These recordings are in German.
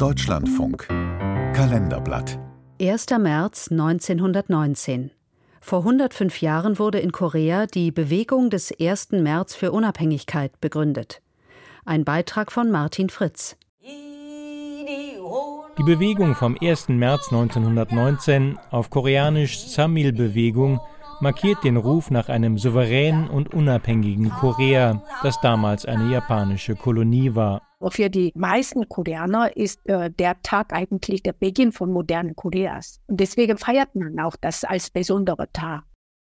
Deutschlandfunk Kalenderblatt 1. März 1919. Vor 105 Jahren wurde in Korea die Bewegung des 1. März für Unabhängigkeit begründet. Ein Beitrag von Martin Fritz. Die Bewegung vom 1. März 1919, auf Koreanisch Samil-Bewegung, markiert den Ruf nach einem souveränen und unabhängigen Korea, das damals eine japanische Kolonie war. Für die meisten Koreaner ist äh, der Tag eigentlich der Beginn von modernen Koreas. Und deswegen feiert man auch das als besonderer Tag.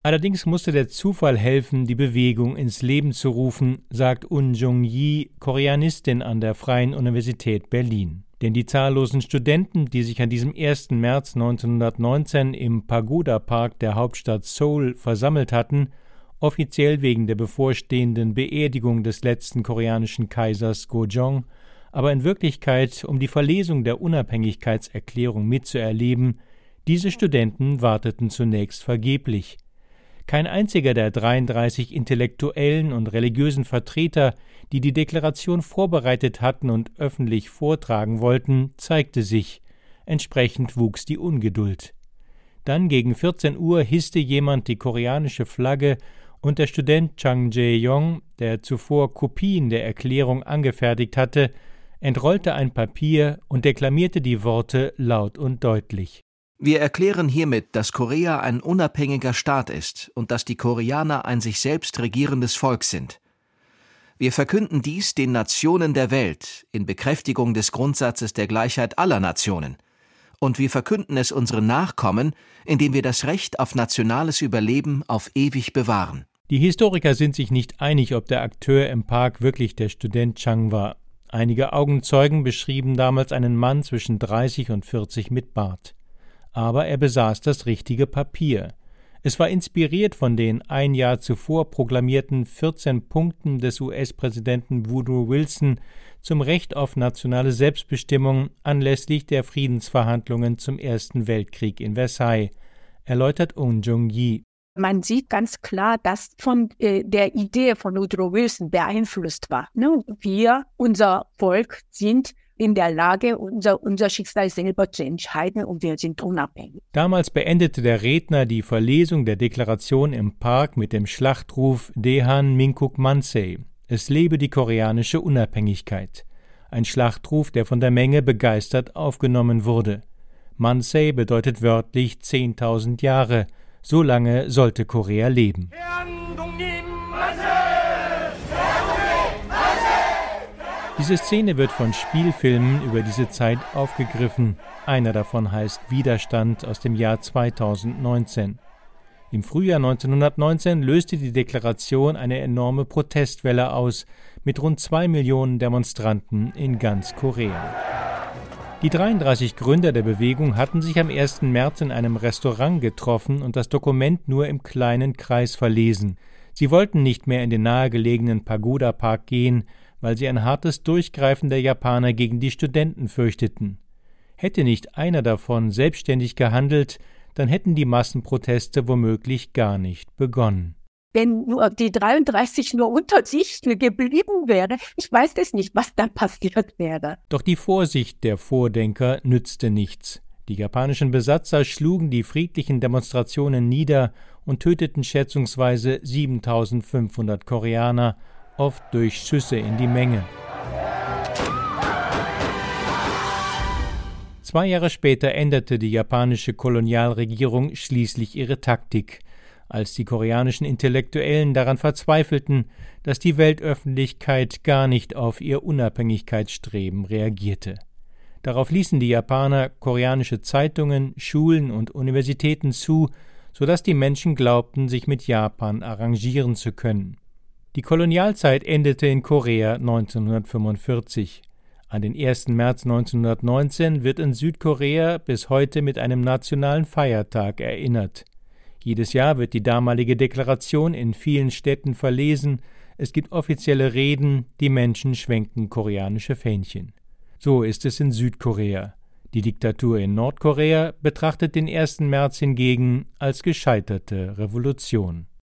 Allerdings musste der Zufall helfen, die Bewegung ins Leben zu rufen, sagt Un Jung-yi, Koreanistin an der Freien Universität Berlin. Denn die zahllosen Studenten, die sich an diesem 1. März 1919 im Pagoda Park der Hauptstadt Seoul versammelt hatten, offiziell wegen der bevorstehenden Beerdigung des letzten koreanischen Kaisers Gojong, aber in Wirklichkeit um die Verlesung der Unabhängigkeitserklärung mitzuerleben, diese Studenten warteten zunächst vergeblich. Kein einziger der 33 intellektuellen und religiösen Vertreter, die die Deklaration vorbereitet hatten und öffentlich vortragen wollten, zeigte sich. Entsprechend wuchs die Ungeduld. Dann gegen 14 Uhr hisste jemand die koreanische Flagge und der Student Chang Jae-yong, der zuvor Kopien der Erklärung angefertigt hatte, entrollte ein Papier und deklamierte die Worte laut und deutlich. Wir erklären hiermit, dass Korea ein unabhängiger Staat ist und dass die Koreaner ein sich selbst regierendes Volk sind. Wir verkünden dies den Nationen der Welt in Bekräftigung des Grundsatzes der Gleichheit aller Nationen. Und wir verkünden es unseren Nachkommen, indem wir das Recht auf nationales Überleben auf ewig bewahren. Die Historiker sind sich nicht einig, ob der Akteur im Park wirklich der Student Chang war. Einige Augenzeugen beschrieben damals einen Mann zwischen 30 und 40 mit Bart aber er besaß das richtige Papier. Es war inspiriert von den ein Jahr zuvor proklamierten 14 Punkten des US-Präsidenten Woodrow Wilson zum Recht auf nationale Selbstbestimmung anlässlich der Friedensverhandlungen zum Ersten Weltkrieg in Versailles, erläutert Un Jung-yi. Man sieht ganz klar, dass von äh, der Idee von Woodrow Wilson beeinflusst war. Ne? Wir, unser Volk, sind in der Lage, unser, unser Schicksal selber zu entscheiden und wir sind unabhängig. Damals beendete der Redner die Verlesung der Deklaration im Park mit dem Schlachtruf Dehan Minkuk Mansei. Es lebe die koreanische Unabhängigkeit. Ein Schlachtruf, der von der Menge begeistert aufgenommen wurde. Mansei bedeutet wörtlich 10.000 Jahre. So lange sollte Korea leben. Diese Szene wird von Spielfilmen über diese Zeit aufgegriffen. Einer davon heißt Widerstand aus dem Jahr 2019. Im Frühjahr 1919 löste die Deklaration eine enorme Protestwelle aus, mit rund zwei Millionen Demonstranten in ganz Korea. Die 33 Gründer der Bewegung hatten sich am 1. März in einem Restaurant getroffen und das Dokument nur im kleinen Kreis verlesen. Sie wollten nicht mehr in den nahegelegenen Pagoda Park gehen, weil sie ein hartes Durchgreifen der Japaner gegen die Studenten fürchteten. Hätte nicht einer davon selbstständig gehandelt, dann hätten die Massenproteste womöglich gar nicht begonnen. Wenn nur die 33 nur unter sich geblieben wäre, ich weiß es nicht, was dann passiert wäre. Doch die Vorsicht der Vordenker nützte nichts. Die japanischen Besatzer schlugen die friedlichen Demonstrationen nieder und töteten schätzungsweise 7500 Koreaner oft durch Schüsse in die Menge. Zwei Jahre später änderte die japanische Kolonialregierung schließlich ihre Taktik, als die koreanischen Intellektuellen daran verzweifelten, dass die Weltöffentlichkeit gar nicht auf ihr Unabhängigkeitsstreben reagierte. Darauf ließen die Japaner koreanische Zeitungen, Schulen und Universitäten zu, so dass die Menschen glaubten, sich mit Japan arrangieren zu können. Die Kolonialzeit endete in Korea 1945. An den 1. März 1919 wird in Südkorea bis heute mit einem nationalen Feiertag erinnert. Jedes Jahr wird die damalige Deklaration in vielen Städten verlesen, es gibt offizielle Reden, die Menschen schwenken koreanische Fähnchen. So ist es in Südkorea. Die Diktatur in Nordkorea betrachtet den 1. März hingegen als gescheiterte Revolution.